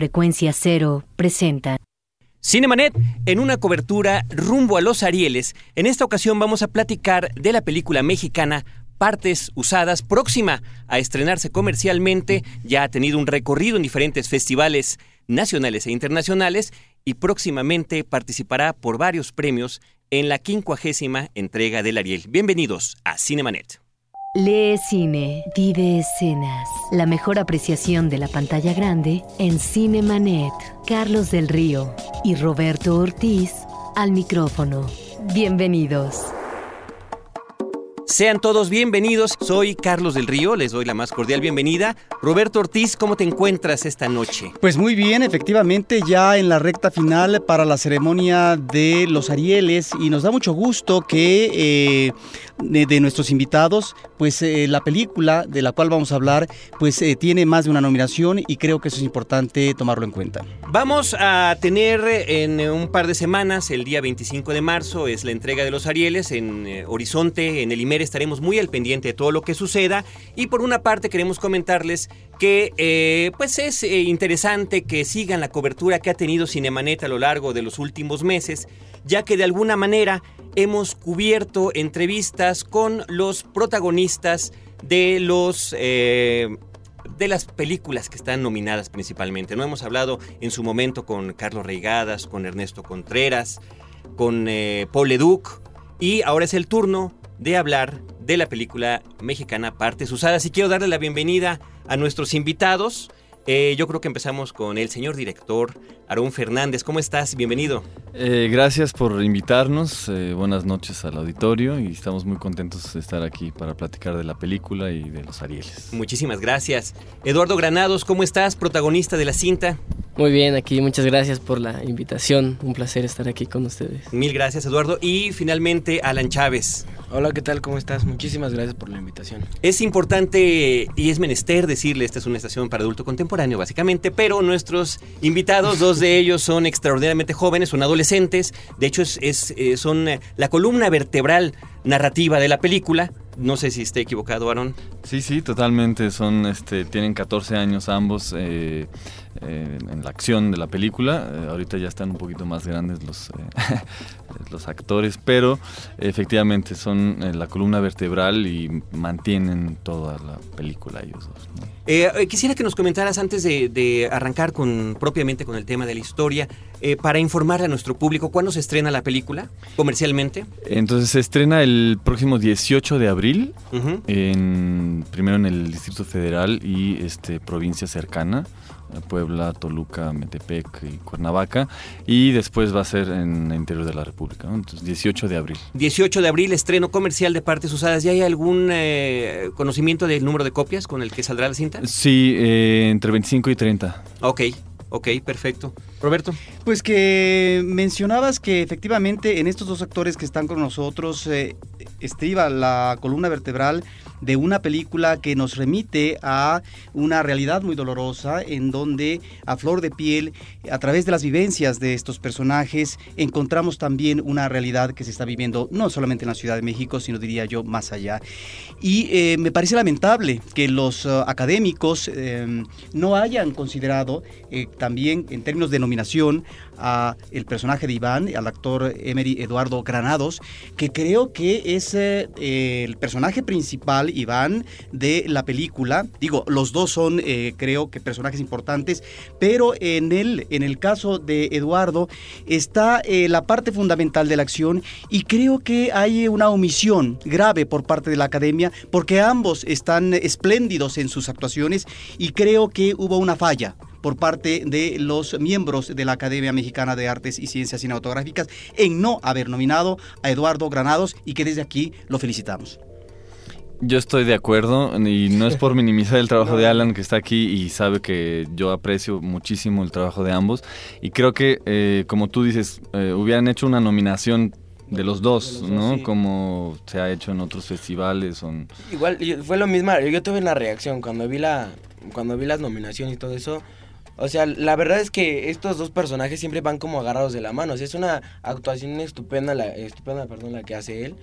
Frecuencia Cero presenta Cinemanet, en una cobertura rumbo a los Arieles, en esta ocasión vamos a platicar de la película mexicana Partes Usadas, próxima a estrenarse comercialmente, ya ha tenido un recorrido en diferentes festivales nacionales e internacionales y próximamente participará por varios premios en la quincuagésima entrega del Ariel. Bienvenidos a Cinemanet. Lee cine, vive escenas. La mejor apreciación de la pantalla grande en Cinemanet. Carlos del Río y Roberto Ortiz al micrófono. Bienvenidos. Sean todos bienvenidos. Soy Carlos del Río, les doy la más cordial bienvenida. Roberto Ortiz, ¿cómo te encuentras esta noche? Pues muy bien, efectivamente, ya en la recta final para la ceremonia de los Arieles y nos da mucho gusto que eh, de, nuestros invitados, pues eh, la película de la cual vamos a hablar, pues eh, tiene más de una nominación y creo que eso es importante tomarlo en cuenta. Vamos a tener en un par de semanas, el día 25 de marzo, es la entrega de los Arieles en Horizonte, en el Imer estaremos muy al pendiente de todo lo que suceda y por una parte queremos comentarles que eh, pues es eh, interesante que sigan la cobertura que ha tenido Cinemanet a lo largo de los últimos meses, ya que de alguna manera hemos cubierto entrevistas con los protagonistas de los eh, de las películas que están nominadas principalmente. No hemos hablado en su momento con Carlos Reigadas, con Ernesto Contreras, con Paul Leduc y ahora es el turno de hablar de la película mexicana Partes Usadas. Y quiero darle la bienvenida a nuestros invitados. Eh, yo creo que empezamos con el señor director, Aarón Fernández. ¿Cómo estás? Bienvenido. Eh, gracias por invitarnos. Eh, buenas noches al auditorio y estamos muy contentos de estar aquí para platicar de la película y de los Arieles. Muchísimas gracias. Eduardo Granados, ¿cómo estás? Protagonista de la cinta. Muy bien, aquí muchas gracias por la invitación. Un placer estar aquí con ustedes. Mil gracias, Eduardo. Y finalmente, Alan Chávez. Hola, ¿qué tal? ¿Cómo estás? Muchísimas gracias por la invitación. Es importante y es menester decirle, esta es una estación para adulto contemporáneo, básicamente, pero nuestros invitados, dos de ellos son extraordinariamente jóvenes, son adolescentes, de hecho es, eh, son eh, la columna vertebral narrativa de la película. No sé si esté equivocado, Aaron. Sí, sí, totalmente. Son, este, tienen 14 años ambos. Eh, eh, en la acción de la película. Eh, ahorita ya están un poquito más grandes los, eh, los actores, pero efectivamente son la columna vertebral y mantienen toda la película ellos dos. quisiera que nos comentaras antes de, arrancar con propiamente con el tema de la historia, para informar a nuestro público, ¿cuándo se estrena la película comercialmente? Entonces se estrena el próximo 18 de abril, en, primero en el Distrito Federal y este, provincia cercana. Puebla, Toluca, Metepec y Cuernavaca. Y después va a ser en el interior de la República, Entonces, 18 de abril. 18 de abril, estreno comercial de partes usadas. ¿Ya hay algún eh, conocimiento del número de copias con el que saldrá la cinta? Sí, eh, entre 25 y 30. Ok. Ok, perfecto. Roberto. Pues que mencionabas que efectivamente en estos dos actores que están con nosotros eh, estriba la columna vertebral de una película que nos remite a una realidad muy dolorosa en donde a flor de piel, a través de las vivencias de estos personajes, encontramos también una realidad que se está viviendo no solamente en la Ciudad de México, sino diría yo más allá. Y eh, me parece lamentable que los uh, académicos em, no hayan considerado eh, también en términos de nominación a el personaje de Iván, al actor Emery Eduardo Granados, que creo que es eh, el personaje principal Iván de la película. Digo, los dos son, eh, creo que personajes importantes, pero en el, en el caso de Eduardo está eh, la parte fundamental de la acción y creo que hay una omisión grave por parte de la academia porque ambos están espléndidos en sus actuaciones y creo que hubo una falla por parte de los miembros de la Academia Mexicana de Artes y Ciencias Cinematográficas en no haber nominado a Eduardo Granados y que desde aquí lo felicitamos. Yo estoy de acuerdo y no es por minimizar el trabajo de Alan que está aquí y sabe que yo aprecio muchísimo el trabajo de ambos y creo que eh, como tú dices eh, hubieran hecho una nominación de los dos, ¿no? Como se ha hecho en otros festivales. Igual fue lo mismo, yo tuve una reacción cuando vi la cuando vi las nominaciones y todo eso. O sea, la verdad es que estos dos personajes siempre van como agarrados de la mano. O sea, es una actuación estupenda la estupenda, perdón, la que hace él.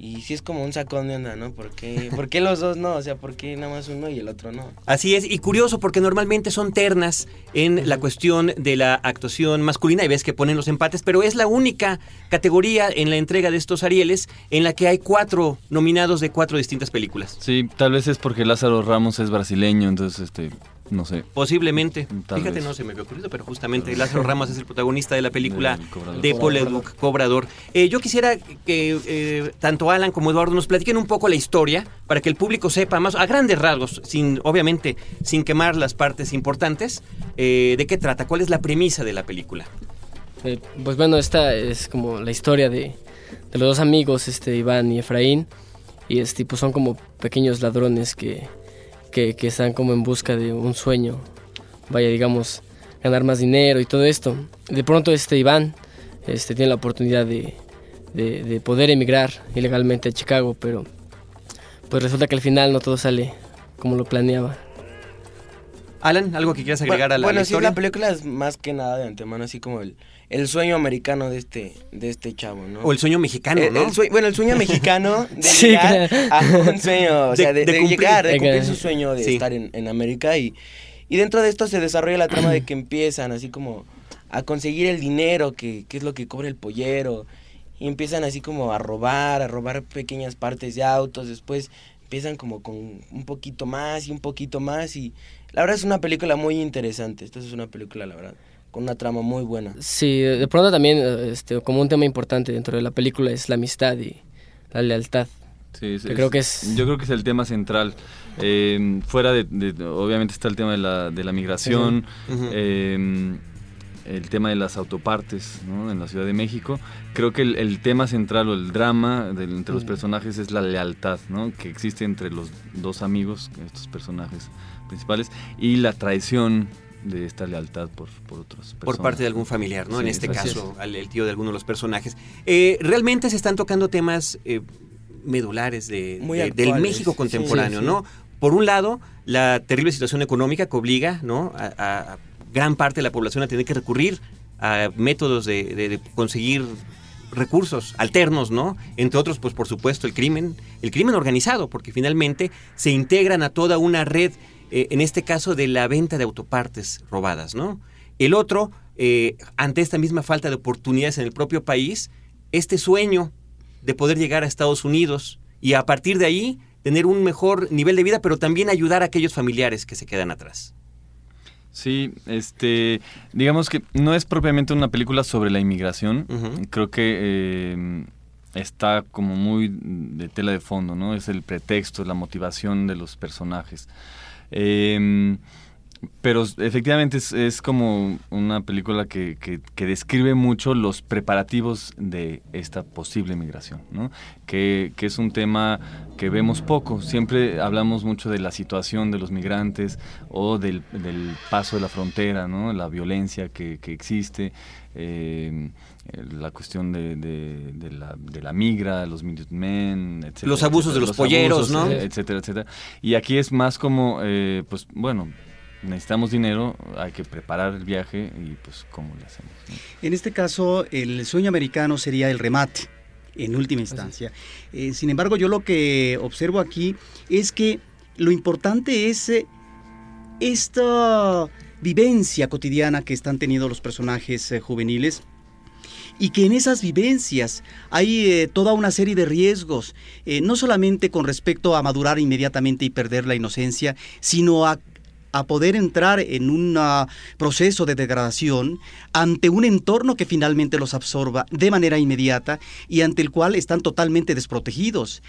Y sí es como un sacón de onda, ¿no? ¿Por qué, ¿Por qué los dos no? O sea, ¿por qué nada más uno y el otro no? Así es, y curioso porque normalmente son ternas en la cuestión de la actuación masculina y ves que ponen los empates, pero es la única categoría en la entrega de estos Arieles en la que hay cuatro nominados de cuatro distintas películas. Sí, tal vez es porque Lázaro Ramos es brasileño, entonces este no sé. Posiblemente. Tal Fíjate, vez. no se me había ocurrido, pero justamente Lázaro Ramos es el protagonista de la película Cobrador. de Paul Leduc, Cobrador. Eh, yo quisiera que eh, tanto Alan como Eduardo nos platiquen un poco la historia para que el público sepa más, a grandes rasgos, sin obviamente sin quemar las partes importantes, eh, de qué trata, cuál es la premisa de la película. Eh, pues bueno, esta es como la historia de, de los dos amigos, este Iván y Efraín. Y este, pues son como pequeños ladrones que, que, que están como en busca de un sueño. Vaya, digamos, ganar más dinero y todo esto. De pronto este Iván este, tiene la oportunidad de, de, de poder emigrar ilegalmente a Chicago, pero pues resulta que al final no todo sale como lo planeaba. Alan, ¿algo que quieras agregar bueno, a la, bueno, la sí, la película es más que nada de antemano, así como el, el sueño americano de este, de este chavo, ¿no? O el sueño mexicano, El- ¿no? el sue- bueno, el sueño mexicano de Sí, llegar claro. a un sueño, o sea, de, de de cumplir. llegar, de cumplir su sueño de Sí. estar en, en América y, y dentro de esto se desarrolla la trama de que empiezan así como a conseguir el dinero, que, que es lo que cobra el pollero, y empiezan así como a robar, a robar pequeñas partes de autos, después empiezan como con un poquito más y un poquito más y la verdad es una película muy interesante, esta es una película, la verdad, con una trama muy buena. Sí, de pronto también este, como un tema importante dentro de la película es la amistad y la lealtad. Sí, Yo creo que es- Yo creo que es el tema central. Eh, fuera de, de- obviamente está el tema de la, de la migración, eh, el tema de las autopartes ¿no? en la Ciudad de México. Creo que el, el tema central o el drama entre los personajes es la lealtad ¿no? que existe entre los dos amigos, estos personajes principales, y la traición de esta lealtad por, por otros por parte de algún familiar, ¿no? en este caso, al, el tío de alguno de los personajes. Eh, realmente se están tocando temas eh, medulares de, Muy de- del. México contemporáneo, Sí, sí. ¿no? Por un lado, la terrible situación económica que obliga, ¿no? A, a- a gran parte de la población a tener que recurrir a métodos de, de- de conseguir recursos alternos, ¿no? Entre otros, pues por supuesto, el crimen, el crimen organizado, porque finalmente se integran a toda una red, eh, en este caso de la venta de autopartes robadas, ¿no? El otro, eh, ante esta misma falta de oportunidades en el propio país, este sueño de poder llegar a Estados Unidos y a partir de ahí tener un mejor nivel de vida, pero también ayudar a aquellos familiares que se quedan atrás. Sí, este, digamos que no es propiamente una película sobre la inmigración. Creo que eh, está como muy de tela de fondo, ¿no? Es el pretexto, la motivación de los personajes. Eh, pero efectivamente es, como una película que, que- describe mucho los preparativos de esta posible migración, ¿no? que, que es un tema que vemos poco. Siempre hablamos mucho de la situación de los migrantes o del, del paso de la frontera, ¿no? la violencia que, existe, eh, la cuestión de, de- de la, de la migra, los Minutemen, etcétera. Los abusos de los polleros, ¿no? eh, etcétera, etcétera. Y aquí es más como, eh, pues bueno, necesitamos dinero, hay que preparar el viaje y pues cómo le hacemos. ¿no? En este caso, el sueño americano sería el remate, en última instancia. Eh, sin embargo, yo lo que observo aquí es que lo importante es eh, esta vivencia cotidiana que están teniendo los personajes eh, juveniles y que en esas vivencias hay eh, toda una serie de riesgos, eh, no solamente con respecto a madurar inmediatamente y perder la inocencia, sino a, a poder entrar en un ah, proceso de degradación ante un entorno que finalmente los absorba de manera inmediata y ante el cual están totalmente desprotegidos.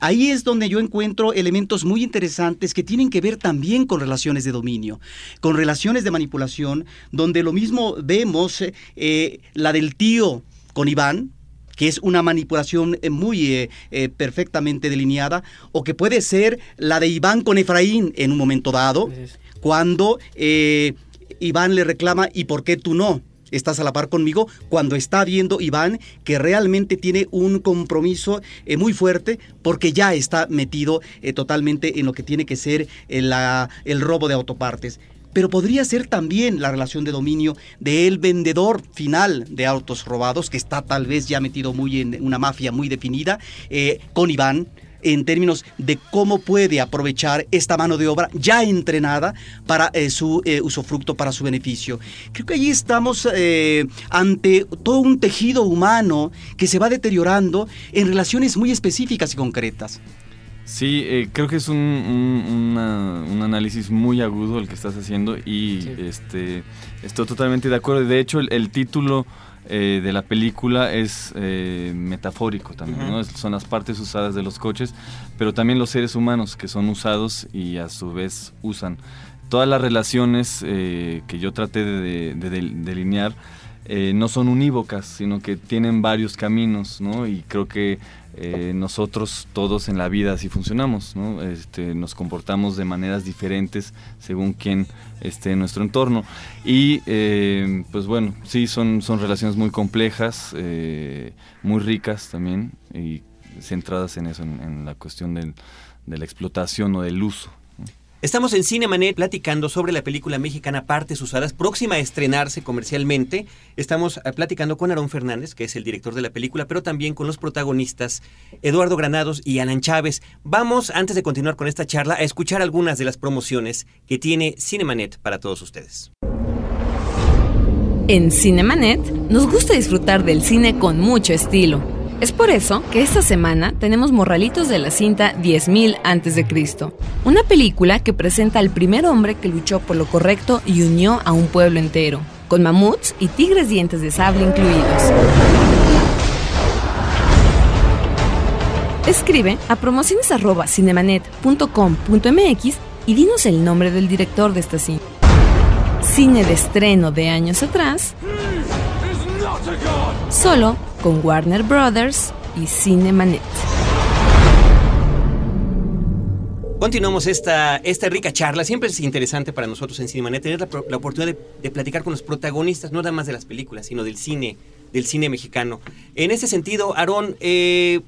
Ahí es donde yo encuentro elementos muy interesantes que tienen que ver también con relaciones de dominio, con relaciones de manipulación, donde lo mismo vemos eh, la del tío con Iván, que es una manipulación eh, muy eh, perfectamente delineada, o que puede ser la de Iván con Efraín en un momento dado. Cuando eh, Iván le reclama, ¿y por qué tú no? Estás a la par conmigo cuando está viendo Iván que realmente tiene un compromiso eh, muy fuerte porque ya está metido eh, totalmente en lo que tiene que ser el robo de autopartes. pero podría ser también la relación de dominio del vendedor final de autos robados, que está tal vez ya metido muy en una mafia muy definida, con Iván, en términos de cómo puede aprovechar esta mano de obra ya entrenada para eh, su eh, usufructo, para su beneficio. Creo que allí estamos eh, ante todo un tejido humano que se va deteriorando en relaciones muy específicas y concretas. Sí, eh, creo que es un, un- una- un análisis muy agudo el que estás haciendo y Sí. este, estoy totalmente de acuerdo. De hecho, el, el título eh, de la película es eh, metafórico también, ¿no? Son las partes usadas de los coches, pero también los seres humanos que son usados y a su vez usan. Todas las relaciones eh, que yo traté de, de- de delinear eh, no son unívocas, sino que tienen varios caminos, ¿no? Y creo que eh, nosotros todos en la vida así funcionamos, ¿no? Este, nos comportamos de maneras diferentes según quién esté en nuestro entorno. Y eh, pues bueno, sí, son, son relaciones muy complejas, eh, muy ricas también, y centradas en eso, en, en la cuestión del- de la explotación o del uso. Estamos en Cinemanet platicando sobre la película mexicana Partes Usadas, próxima a estrenarse comercialmente. Estamos eh, platicando con Aarón Fernández, que es el director de la película, pero también con los protagonistas Eduardo Granados y Alan Chávez. Vamos, antes de continuar con esta charla, a escuchar algunas de las promociones que tiene Cinemanet para todos ustedes. En Cinemanet nos gusta disfrutar del cine con mucho estilo. Es por eso que esta semana tenemos Morralitos de la cinta 10.000 antes de Cristo, una película que presenta al primer hombre que luchó por lo correcto y unió a un pueblo entero, con mamuts y tigres dientes de sable incluidos. Escribe a promociones@cinemanet.com.mx y dinos el nombre del director de esta cinta. Cine de estreno de años atrás, solo con Warner Brothers y Cinemanet. Continuamos esta, esta rica charla. Siempre es interesante para nosotros en Cinemanet tener la, oportunidad de, platicar con los protagonistas, no nada más de las películas, sino del cine, del cine mexicano. En ese sentido, Aarón, eh,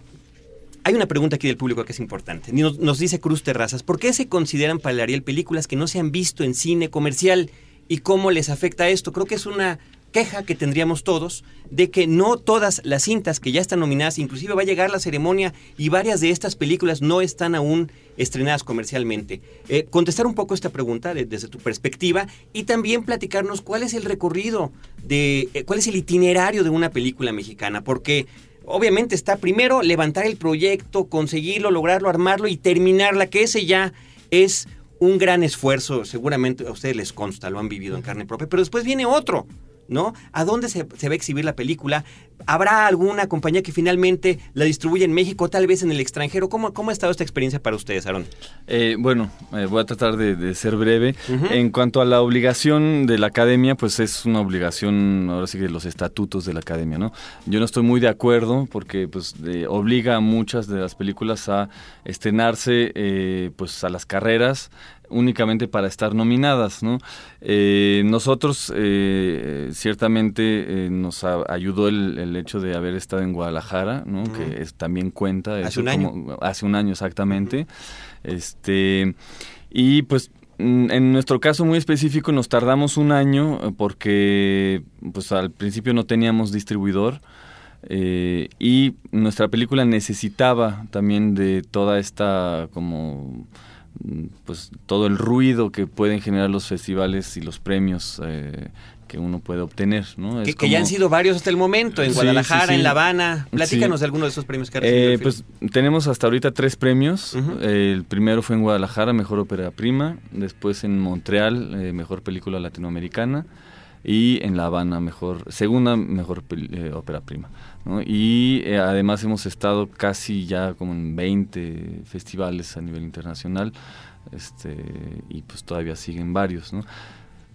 hay una pregunta aquí del público que es importante. Nos, nos dice Cruz Terrazas, ¿por qué se consideran para películas que no se han visto en cine comercial y cómo les afecta esto? Creo que es una queja que tendríamos todos de que no todas las cintas que ya están nominadas, inclusive va a llegar la ceremonia y varias de estas películas no están aún estrenadas comercialmente. Eh, contestar un poco esta pregunta de- desde tu perspectiva y también platicarnos cuál es el recorrido de, eh, cuál es el itinerario de una película mexicana, porque obviamente está primero levantar el proyecto, conseguirlo, lograrlo, armarlo y terminarla, que ese ya es un gran esfuerzo, seguramente a ustedes les consta, lo han vivido en carne propia, pero después viene otro, ¿no? ¿A dónde se, se va a exhibir la película? ¿Habrá alguna compañía que finalmente la distribuya en México, tal vez en el extranjero? ¿Cómo, cómo ha estado esta experiencia para ustedes, Aaron? Eh, bueno, eh, voy a tratar de, de ser breve. En cuanto a la obligación de la academia, pues es una obligación, ahora sí que los estatutos de la academia, ¿no? Yo no estoy muy de acuerdo porque pues obliga a muchas de las películas a estrenarse eh, pues a las carreras únicamente para estar nominadas, ¿no? Eh, nosotros eh, ciertamente eh, nos a- ayudó el, el hecho de haber estado en Guadalajara, ¿no? Que es- también cuenta. Hace eso un año. como- hace un año exactamente. Este y pues mm, en nuestro caso muy específico nos tardamos un año eh, porque pues al principio no teníamos distribuidor eh, y nuestra película necesitaba también de toda esta como pues todo el ruido que pueden generar los festivales y los premios eh, que uno puede obtener, ¿no? Que, Es que ya han como- sido varios hasta el momento, en Sí, Guadalajara, sí, sí. en La Habana. Platícanos de alguno de esos premios que ha recibido Eh, pues tenemos hasta ahorita tres premios. Ujú. Eh, el primero fue en Guadalajara, Mejor Ópera Prima. Después en Montreal, eh, Mejor Película Latinoamericana. Y en La Habana, mejor, segunda Mejor eh, Ópera Prima. ¿no? Y eh, además hemos estado casi ya como en 20 festivales a nivel internacional. Este, y pues todavía siguen varios, ¿no?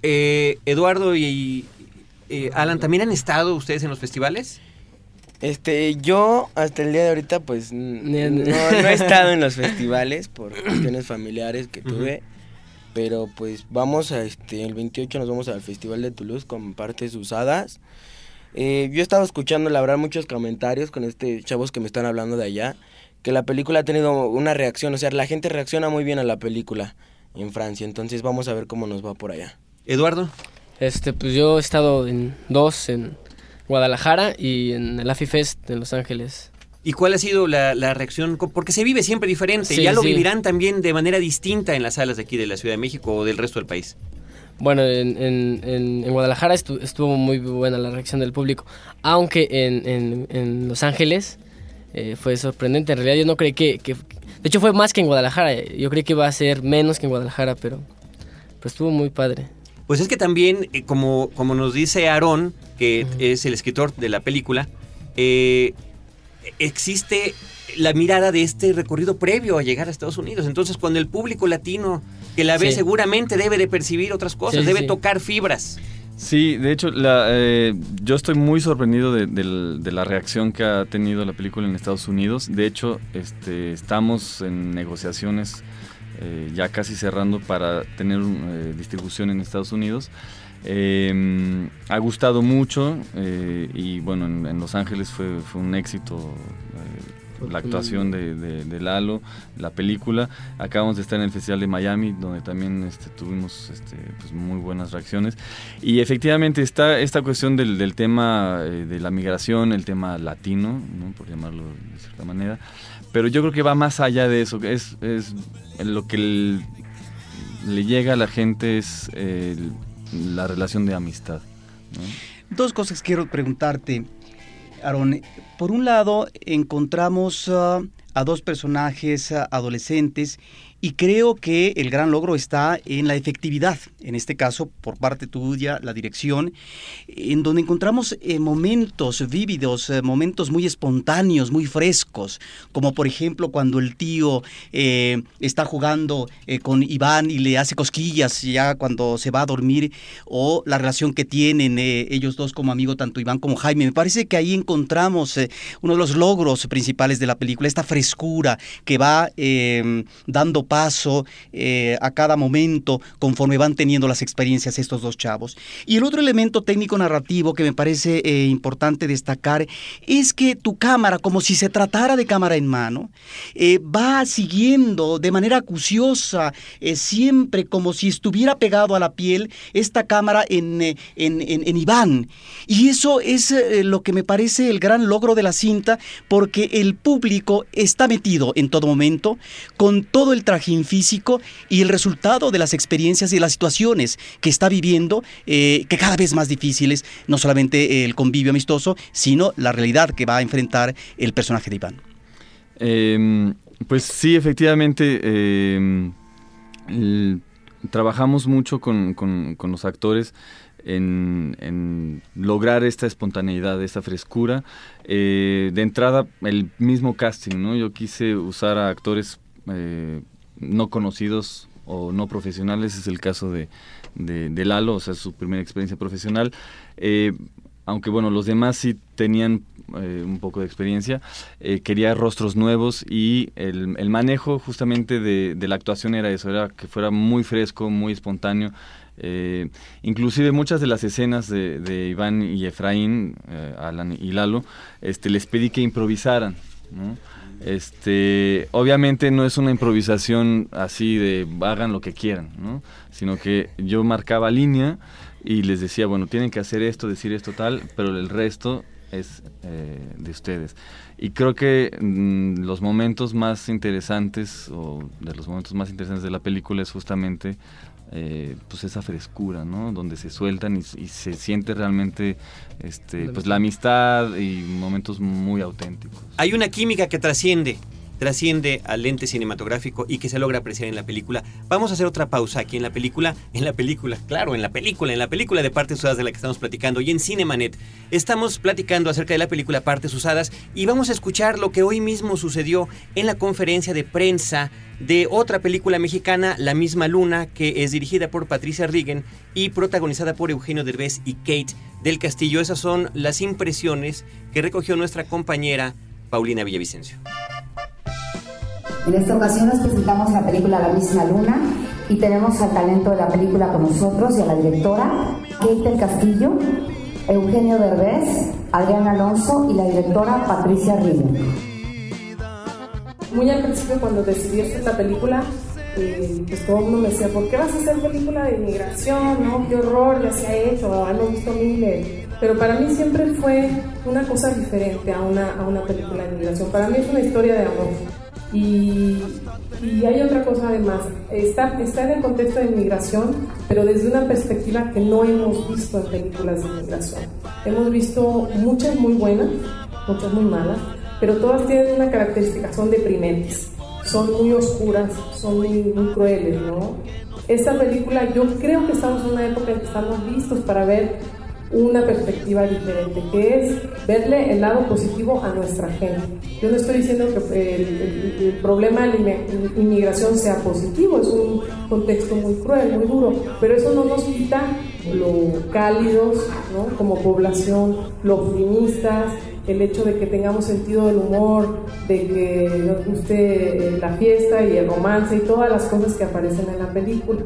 Eh, Eduardo y eh, Alan, ¿también han estado ustedes en los festivales? Este, yo hasta el día de ahorita pues no he estado en los festivales por cuestiones familiares que tuve, pero pues vamos a este, el 28 nos vamos al Festival de Toulouse con partes usadas. Eh, yo he estado escuchando la verdad muchos comentarios con este chavos que me están hablando de allá, que la película ha tenido una reacción, o sea, la gente reacciona muy bien a la película. en Francia. Entonces vamos a ver cómo nos va por allá. Eduardo. Este, pues yo he estado en dos, en Guadalajara y en el AFIFest en Los Ángeles. ¿Y cuál ha sido la, la reacción? Porque se vive siempre diferente. Sí, ya lo sí. vivirán también de manera distinta en las salas de aquí de la Ciudad de México o del resto del país. Bueno, en, en, en, en Guadalajara estu- estuvo muy buena la reacción del público, aunque en, Los Ángeles eh, fue sorprendente. En realidad yo no creí que, que... De hecho fue más que en Guadalajara. Yo creí que iba a ser menos que en Guadalajara, pero, pero estuvo muy padre. Pues es que también, eh, como, como nos dice Aarón, que es el escritor de la película, eh, existe la mirada de este recorrido previo a llegar a Estados Unidos. Entonces, cuando el público latino que la ve Sí. seguramente debe de percibir otras cosas, Sí, debe sí. tocar fibras. Sí, de hecho, la, eh, yo estoy muy sorprendido de la reacción que ha tenido la película en Estados Unidos. De hecho, este, estamos en negociaciones eh, ya casi cerrando para tener eh, distribución en Estados Unidos. Eh, ha gustado mucho eh, y bueno, en, en Los Ángeles fue, fue un éxito eh, la actuación de, de- de Lalo, la película. Acabamos de estar en el Festival de Miami, donde también este, tuvimos este, pues, muy buenas reacciones. Y efectivamente está esta cuestión del, del tema eh, de la migración, el tema latino, ¿no? por llamarlo de cierta manera. Pero yo creo que va más allá de eso, es, es lo que el- le llega a la gente es el- la relación de amistad. Dos cosas quiero preguntarte, Aaron. Por un lado, encontramos ah, a dos personajes ah, adolescentes y creo que el gran logro está en la efectividad, en este caso por parte tuya, la dirección, en donde encontramos eh, momentos vívidos, eh, momentos muy espontáneos, muy frescos, como por ejemplo cuando el tío eh, está jugando con Iván y le hace cosquillas ya cuando se va a dormir, o la relación que tienen ellos dos como amigo, tanto Iván como Jaime. Me parece que ahí encontramos uno de los logros principales de la película, esta frescura que va dando paso eh, a cada momento conforme van teniendo las experiencias estos dos chavos. Y el otro elemento técnico narrativo que me parece eh, importante destacar es que tu cámara, como si se tratara de cámara en mano, eh, va siguiendo de manera acuciosa, eh, siempre como si estuviera pegado a la piel esta cámara en, en, en- en Iván. Y eso es lo que me parece el gran logro de la cinta, porque el público está metido en todo momento, con todo el físico y el resultado de las experiencias y las situaciones que está viviendo, eh, que cada vez más difíciles, no solamente el convivio amistoso, sino la realidad que va a enfrentar el personaje de Iván. Eh, pues sí, efectivamente, el- trabajamos mucho con, con- los actores en, en lograr esta espontaneidad, esta frescura. Eh, de entrada, el mismo casting, ¿no? Yo quise usar a actores eh, no conocidos o no profesionales, es el caso de, de, Lalo, o sea, su primera experiencia profesional. Eh, aunque bueno, los demás sí tenían eh, un poco de experiencia, eh, quería rostros nuevos y el, el manejo justamente de, la actuación era eso, era que fuera muy fresco, muy espontáneo. Inclusive muchas de las escenas de, de Iván y Efraín, Alan y Lalo, este, les pedí que improvisaran. ¿no? Este, obviamente no es una improvisación así de hagan lo que quieran, ¿no? sino que yo marcaba línea y les decía, bueno, tienen que hacer esto, decir esto tal, pero el resto es eh, de ustedes. Y creo que mm, los momentos más interesantes o de los momentos más interesantes de la película es justamente eh, pues esa frescura, ¿no? Donde se sueltan y, y se siente realmente este, pues la amistad y momentos muy auténticos. Hay una química que trasciende, trasciende al lente cinematográfico y que se logra apreciar en la película. Vamos a hacer otra pausa aquí en la película, en la película, claro, en la película, en la película de Partes Usadas de la que estamos platicando y en Cinemanet. Estamos platicando acerca de la película Partes Usadas y vamos a escuchar lo que hoy mismo sucedió en la conferencia de prensa de otra película mexicana, La misma luna, que es dirigida por Patricia Rigen y protagonizada por Eugenio Derbez y Kate del Castillo. Esas son las impresiones que recogió nuestra compañera Paulina Villavicencio. En esta ocasión nos presentamos la película La misma luna y tenemos al talento de la película con nosotros y a la directora Kate del Castillo, Eugenio Derbez, Adrián Alonso y la directora Patricia Rigen. Muy al principio cuando decidí hacer la película, eh, pues todo el mundo me decía, ¿por qué vas a hacer película de inmigración? ¿No? ¡Qué horror! Ya se ha hecho, hemos visto miles. Pero para mí siempre fue una cosa diferente a una, a una película de inmigración. Para mí es una historia de amor. Y, y hay otra cosa además, está, está en el contexto de inmigración, pero desde una perspectiva que no hemos visto en películas de inmigración. Hemos visto muchas muy buenas, muchas muy malas, pero todas tienen una característica, son deprimentes, son muy oscuras, son muy, muy crueles, ¿no? Esta película yo creo que estamos en una época en que estamos listos para ver una perspectiva diferente, que es verle el lado positivo a nuestra gente. Yo no estoy diciendo que el, problema de la inmigración sea positivo, es un contexto muy cruel, muy duro, pero eso no nos quita lo cálidos ¿no? como población, lo optimistas, el hecho de que tengamos sentido del humor, de que nos guste la fiesta y el romance y todas las cosas que aparecen en la película.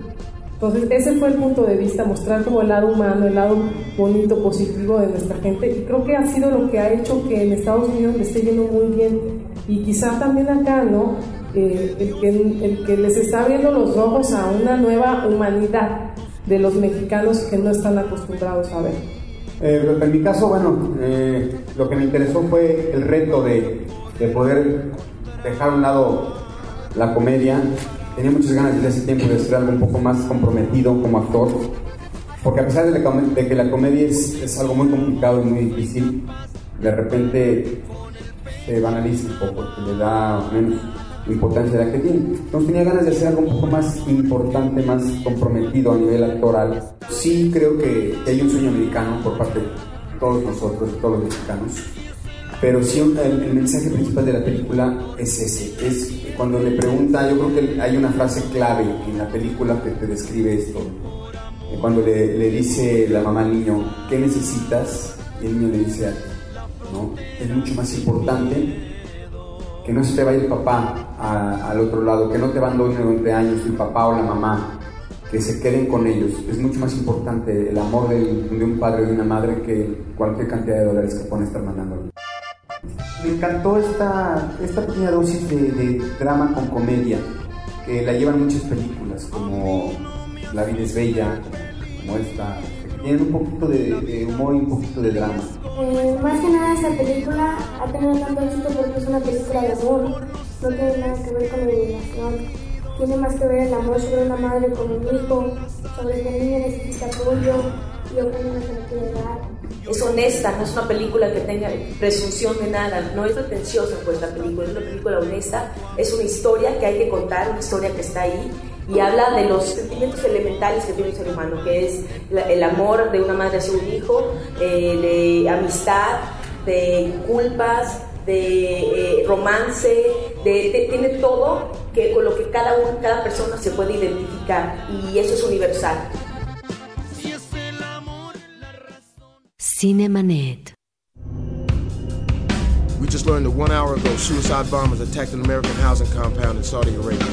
Entonces, ese fue el punto de vista, mostrar como el lado humano, el lado bonito, positivo de nuestra gente. Y creo que ha sido lo que ha hecho que en Estados Unidos le esté yendo muy bien. Y quizá también acá, ¿no? Eh, el, que, el que les está abriendo los ojos a una nueva humanidad de los mexicanos que no están acostumbrados a ver. Eh, en mi caso, bueno, eh, lo que me interesó fue el reto de, de poder dejar a un lado la comedia tenía muchas ganas desde ese tiempo de ser algo un poco más comprometido como actor, porque a pesar de, que la comedia es, es, algo muy complicado y muy difícil, de repente se banaliza un poco, le da menos importancia de la que tiene. Entonces tenía ganas de hacer algo un poco más importante, más comprometido a nivel actoral. Sí creo que, hay un sueño americano por parte de todos nosotros, todos los mexicanos, pero sí el, mensaje principal de la película es ese, es cuando le pregunta, yo creo que hay una frase clave en la película que te describe esto. Cuando le, dice la mamá al niño, ¿qué necesitas? Y el niño le dice, ¿no? Es mucho más importante que no se te vaya el papá al otro lado, que no te abandone durante años el papá o la mamá, que se queden con ellos. Es mucho más importante el amor de, un padre o de una madre que cualquier cantidad de dólares que puedan estar mandando me encantó esta, esta pequeña dosis de, drama con comedia, que la llevan muchas películas, como La vida es bella, como esta, que tienen un poquito de, humor y un poquito de drama. Eh, más que nada esta película ha tenido tanto éxito porque es una película de amor, no tiene nada que ver con la inmigración. Tiene más que ver el amor sobre una madre con un hijo, sobre que el niño necesita apoyo y se le quiere dar es honesta, no es una película que tenga presunción de nada, no es pretenciosa pues la película, es una película honesta, es una historia que hay que contar, una historia que está ahí y habla de los sentimientos elementales que tiene el ser humano, que es el amor de una madre hacia un hijo, eh, de amistad, de culpas, de eh, romance, de, tiene todo que con lo que cada uno, cada persona se puede identificar y eso es universal. Cinemanet. We just learned that one hour ago suicide bombers attacked an American housing compound in Saudi Arabia.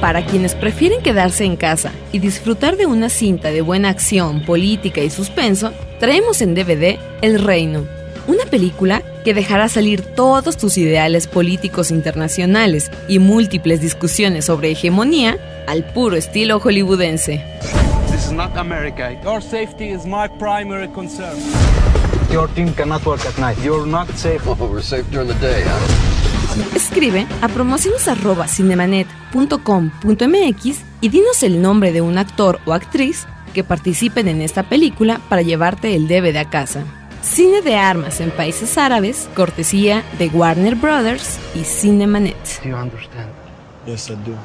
Para quienes prefieren quedarse en casa y disfrutar de una cinta de buena acción, política y suspenso, traemos en DVD El Reino, una película que dejará salir todos tus ideales políticos internacionales y múltiples discusiones sobre hegemonía al puro estilo hollywoodense. Not America. Your safety is my primary concern. Your team cannot work at night. You're not safe. Oh, we're safe during the day, Escribe a promociones.cinemanet.com.mx y dinos el nombre de un actor o actriz que participen en esta película para llevarte el DVD a casa. Cine de armas en países árabes, cortesía de Warner Brothers y Cinemanet. Do you understand? Yes, I do.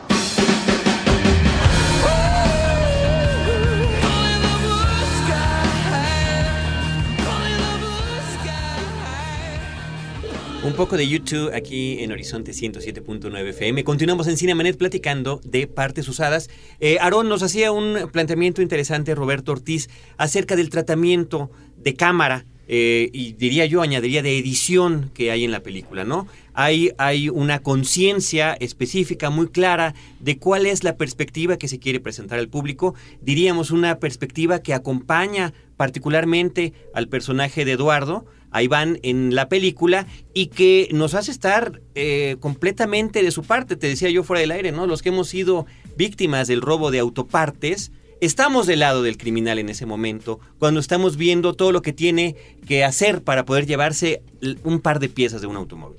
Un poco de YouTube aquí en Horizonte 107.9 FM. Continuamos en Cinemanet platicando de partes usadas. Eh, Aarón nos hacía un planteamiento interesante, Roberto Ortiz, acerca del tratamiento de cámara eh, y diría yo, añadiría de edición que hay en la película, ¿no? Hay, hay una conciencia específica muy clara de cuál es la perspectiva que se quiere presentar al público. Diríamos una perspectiva que acompaña particularmente al personaje de Eduardo, a Iván en la película y que nos hace estar eh, completamente de su parte. Te decía yo fuera del aire, ¿no? Los que hemos sido víctimas del robo de autopartes, estamos del lado del criminal en ese momento, cuando estamos viendo todo lo que tiene que hacer para poder llevarse un par de piezas de un automóvil.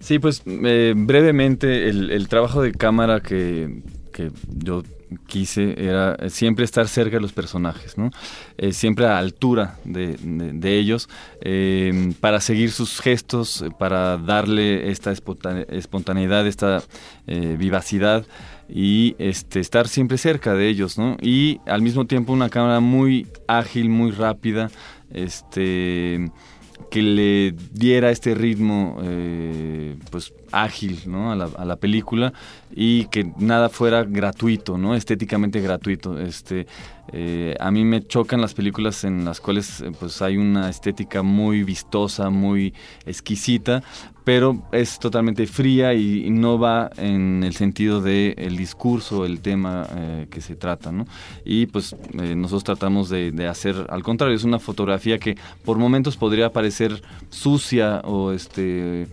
Sí, pues eh, brevemente el, el, trabajo de cámara que, que yo quise era siempre estar cerca de los personajes, ¿no? Eh, siempre a altura de, ellos, eh, para seguir sus gestos, para darle esta espontaneidad, esta eh, vivacidad y este, estar siempre cerca de ellos, ¿no? Y al mismo tiempo una cámara muy ágil, muy rápida, este que le diera este ritmo eh, pues ágil ¿no? a, la, película y que nada fuera gratuito, ¿no? estéticamente gratuito. Este, eh, a mí me chocan las películas en las cuales eh, pues hay una estética muy vistosa, muy exquisita, pero es totalmente fría y, no va en el sentido del el discurso, el tema eh, que se trata, ¿no? Y pues nosotros tratamos de, de, hacer al contrario, es una fotografía que por momentos podría parecer sucia o este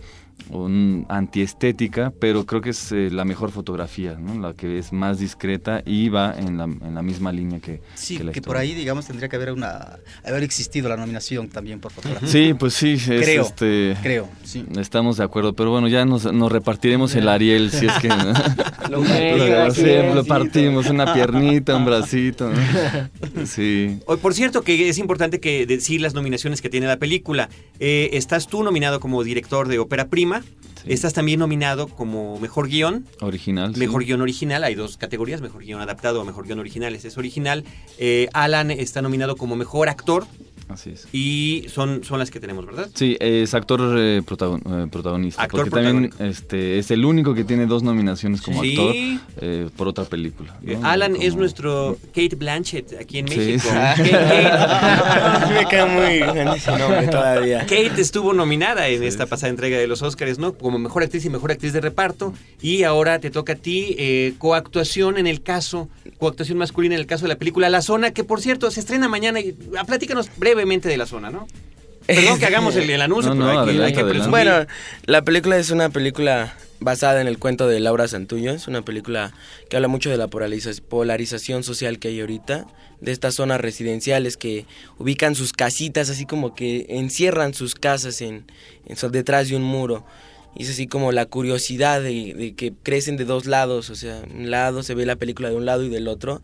un antiestética, pero creo que es eh, la mejor fotografía, ¿no? la que es más discreta y va en la, en la misma línea que, sí, que, que por ahí, digamos, tendría que haber una haber existido la nominación también por fotografía. Sí, pues sí, es, creo, este, creo, sí. Estamos de acuerdo, pero bueno, ya nos, nos repartiremos el Ariel si es que lo, lo, sí, lo partimos, una piernita, un bracito. ¿no? Sí. Por cierto, que es importante que decir las nominaciones que tiene la película. Eh, estás tú nominado como director de ópera prima. Sí. Estás también nominado como mejor guion. Original. Mejor sí. guion original. Hay dos categorías, mejor guion adaptado o mejor guion original. Ese es original. Eh, Alan está nominado como mejor actor. Así es. Y son, son las que tenemos, ¿verdad? Sí, es actor eh, protagon eh, protagonista. Actor porque también este, es el único que tiene dos nominaciones como Sí. actor eh, por otra película. ¿no? Eh, Alan Como- es nuestro Kate Blanchett aquí en Sí, México. sí. Kate, Kate- me queda muy grande ese nombre todavía. Kate estuvo nominada en esta pasada entrega de los Oscars, ¿no? Como mejor actriz y mejor actriz de reparto. Y ahora te toca a ti eh, coactuación en el caso, coactuación masculina en el caso de la película La Zona, que por cierto se estrena mañana. Y, ah, platícanos brevemente de La Zona, ¿no? Perdón que hagamos el, el anuncio, No, pero no, hay, que, hay presumir. Bueno, la película es una película basada en el cuento de Laura Santullo. Es una película que habla mucho de la polariza- polarización social que hay ahorita, de estas zonas residenciales que ubican sus casitas, así como que encierran sus casas en, en detrás de un muro. Y es así como la curiosidad de, de que crecen de dos lados, o sea, un lado se ve la película de un lado y del otro,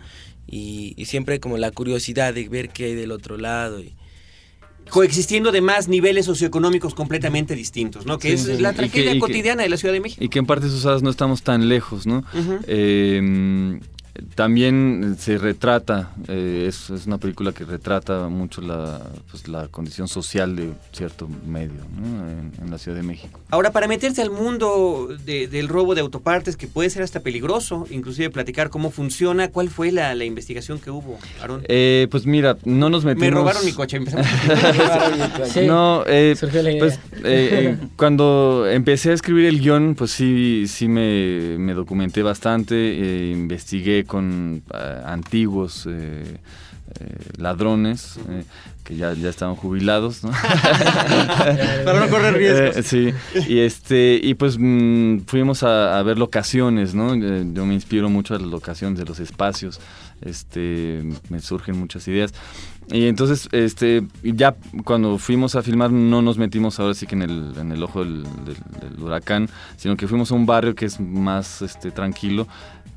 y, y siempre como la curiosidad de ver qué hay del otro lado. Y, Coexistiendo además niveles socioeconómicos completamente distintos, ¿no? Que Sí, es sí. la que- tragedia que- cotidiana de la Ciudad de México. Y que en partes usadas no estamos tan lejos, ¿no? Eh, también se retrata, eh, es, es una película que retrata mucho la, pues, la condición social de cierto medio ¿no? en, en la Ciudad de México. Ahora, para meterse al mundo de- del robo de autopartes, que puede ser hasta peligroso, inclusive platicar cómo funciona, ¿cuál fue la, la investigación que hubo, Aarón? Eh, pues mira, no nos metimos... Me robaron mi coche. empezamos. Sí, no, eh, surgió la idea. pues eh, eh, cuando empecé a escribir el guion, pues sí, sí me, me documenté bastante, eh, con eh, antiguos eh, eh, ladrones eh, que ya, ya estaban jubilados, ¿no? Para no correr riesgos. Eh, sí, y este y pues mm, fuimos a, a ver locaciones, ¿no? Eh, yo me inspiro mucho a las locaciones de los espacios, este, me surgen muchas ideas. Y entonces, este, ya cuando fuimos a filmar no nos metimos ahora sí que en el, en el ojo del, del- del huracán, sino que fuimos a un barrio que es más este, tranquilo,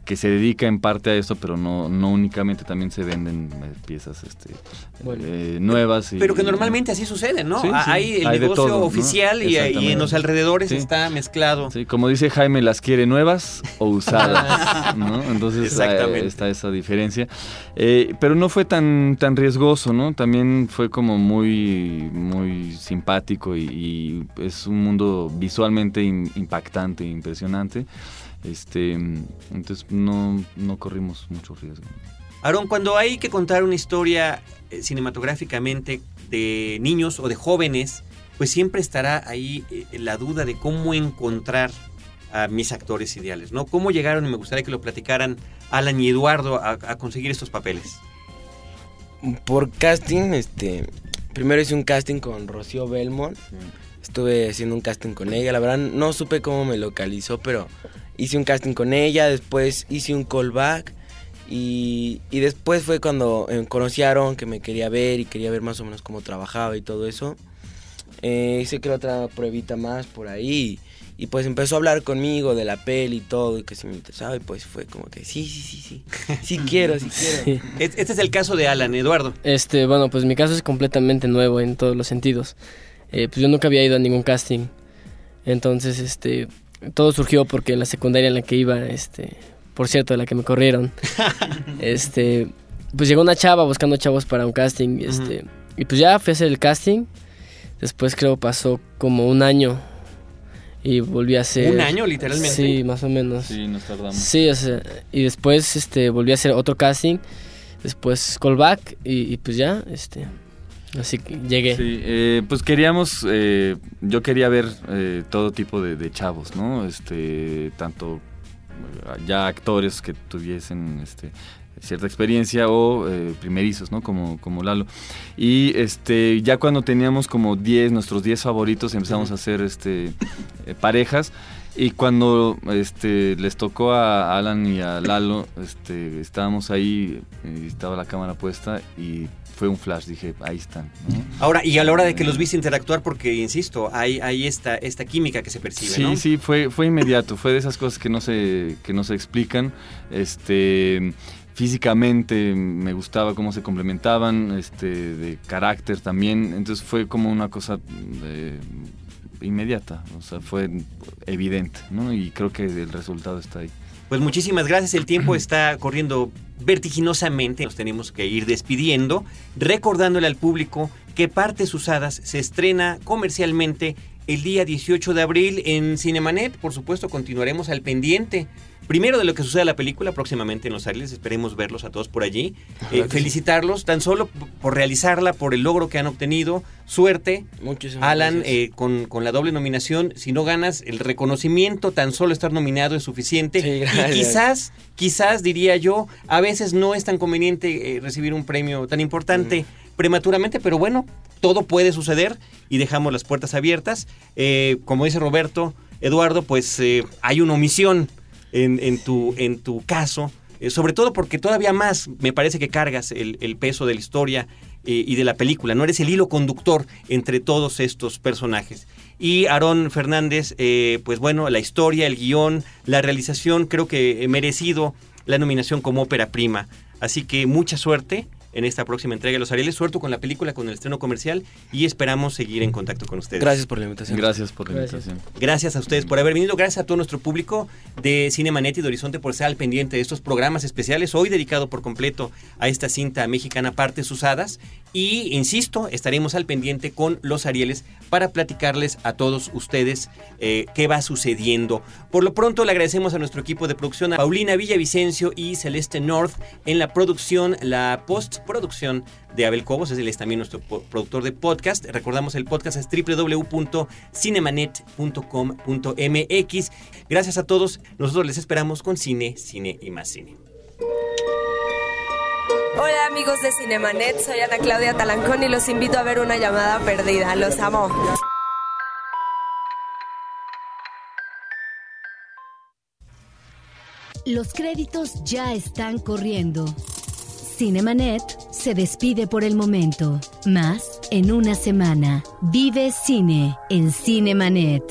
que se dedica en parte a esto, pero no, no únicamente, también se venden eh, piezas este, Bueno. eh, nuevas. y- Pero que normalmente así sucede, ¿no? Sí, sí. Hay el Hay negocio todo, ¿no? oficial y, y en los alrededores Sí. está mezclado. Sí, como dice Jaime, las quiere nuevas o usadas, ¿no? Entonces Exactamente. eh, está esa diferencia. Eh, pero no fue tan, tan riesgoso, ¿no? También fue como muy, muy simpático y, y es un mundo visualmente im- impactante, impresionante. Este, entonces no, no corrimos mucho riesgo. Aaron, cuando hay que contar una historia eh, cinematográficamente de niños o de jóvenes, pues siempre estará ahí eh, la duda de cómo encontrar a mis actores ideales, ¿no? ¿Cómo llegaron, y me gustaría que lo platicaran Alan y Eduardo, a, a conseguir estos papeles? por casting, este, primero hice un casting con Rocío Belmont. Estuve haciendo un casting con ella. La verdad no supe cómo me localizó, pero hice un casting con ella. Después hice un callback. Y, y después fue cuando eh, conocieron que me quería ver y quería ver más o menos cómo trabajaba y todo eso. Eh, hice que otra pruebita más por ahí. Y pues empezó a hablar conmigo de la peli y todo, y que se me interesaba, y pues fue como que sí, sí, sí, sí, sí quiero, sí quiero. Este es el caso de Alan, Eduardo. Este, bueno, pues mi caso es completamente nuevo en todos los sentidos. Eh, pues yo nunca había ido a ningún casting. Entonces, este, todo surgió porque en la secundaria en la que iba, este, por cierto, de la que me corrieron, este, pues llegó una chava buscando chavos para un casting, este, y pues ya fui a hacer el casting. Después creo pasó como un año y volví a hacer... ¿Un año, literalmente? Sí, más o menos. Sí, nos tardamos. Sí, o sea, y después este, volví a hacer otro casting, después callback y, y pues ya, este... Así que llegué. Sí, eh, pues queríamos, eh, yo quería ver eh, todo tipo de, de, chavos, ¿no? Este, tanto ya actores que tuviesen este, cierta experiencia o eh, primerizos, ¿no? Como, como Lalo. Y este, ya cuando teníamos como 10, nuestros 10 favoritos, empezamos a hacer este, eh, parejas. Y cuando este, les tocó a Alan y a Lalo, este, estábamos ahí, eh, estaba la cámara puesta y fue un flash, dije, ahí están. ¿no? Ahora, y a la hora de que los viste interactuar, porque insisto, hay, hay esta, esta química que se percibe, sí, ¿no? Sí, fue, fue inmediato, fue de esas cosas que no se, que no se explican. Este, físicamente me gustaba cómo se complementaban, este, de carácter también, entonces fue como una cosa de, inmediata, o sea, fue evidente, ¿no? Y creo que el resultado está ahí. Pues muchísimas gracias. El tiempo está corriendo vertiginosamente. Nos tenemos que ir despidiendo, recordándole al público que Partes Usadas se estrena comercialmente el día 18 de abril en Cinemanet. Por supuesto, continuaremos al pendiente. Primero de lo que suceda en la película próximamente en Los Ángeles, esperemos verlos a todos por allí. Eh, felicitarlos tan solo por realizarla, por el logro que han obtenido. Suerte, Muchísimas Alan, gracias. eh, con, con la doble nominación. Si no ganas, el reconocimiento, tan solo estar nominado es suficiente. Sí, y quizás, quizás diría yo, a veces no es tan conveniente eh, recibir un premio tan importante prematuramente, pero bueno, todo puede suceder y dejamos las puertas abiertas. Eh, como dice Roberto, Eduardo, pues eh, hay una omisión en, tu, en tu caso, eh, sobre todo porque todavía más me parece que cargas el, el peso de la historia y de la película, no eres el hilo conductor entre todos estos personajes. Y Aarón Fernández, pues bueno, la historia, el guion, la realización, creo que he merecido la nominación como ópera prima. Así que mucha suerte en esta próxima entrega de Los Arieles, suerte con la película, con el estreno comercial y esperamos seguir en contacto con ustedes. Gracias por la invitación. Gracias por la Gracias. invitación. Gracias a ustedes por haber venido, gracias a todo nuestro público de Cinemanet y de Horizonte por estar al pendiente de estos programas especiales, hoy dedicado por completo a esta cinta mexicana Partes Usadas. Y, insisto, estaremos al pendiente con los Arieles para platicarles a todos ustedes eh, qué va sucediendo. Por lo pronto le agradecemos a nuestro equipo de producción, a Paulina Villavicencio y Celeste North en la producción, la postproducción de Abel Cobos, es él es también nuestro productor de podcast. Recordamos el podcast es www.cinemanet.com.mx. Gracias a todos, nosotros les esperamos con cine, cine y más cine. Hola amigos de Cinemanet, soy Ana Claudia Talancón y los invito a ver una llamada perdida. Los amo. Los créditos ya están corriendo. Cinemanet se despide por el momento. Más en una semana. Vive cine en Cinemanet.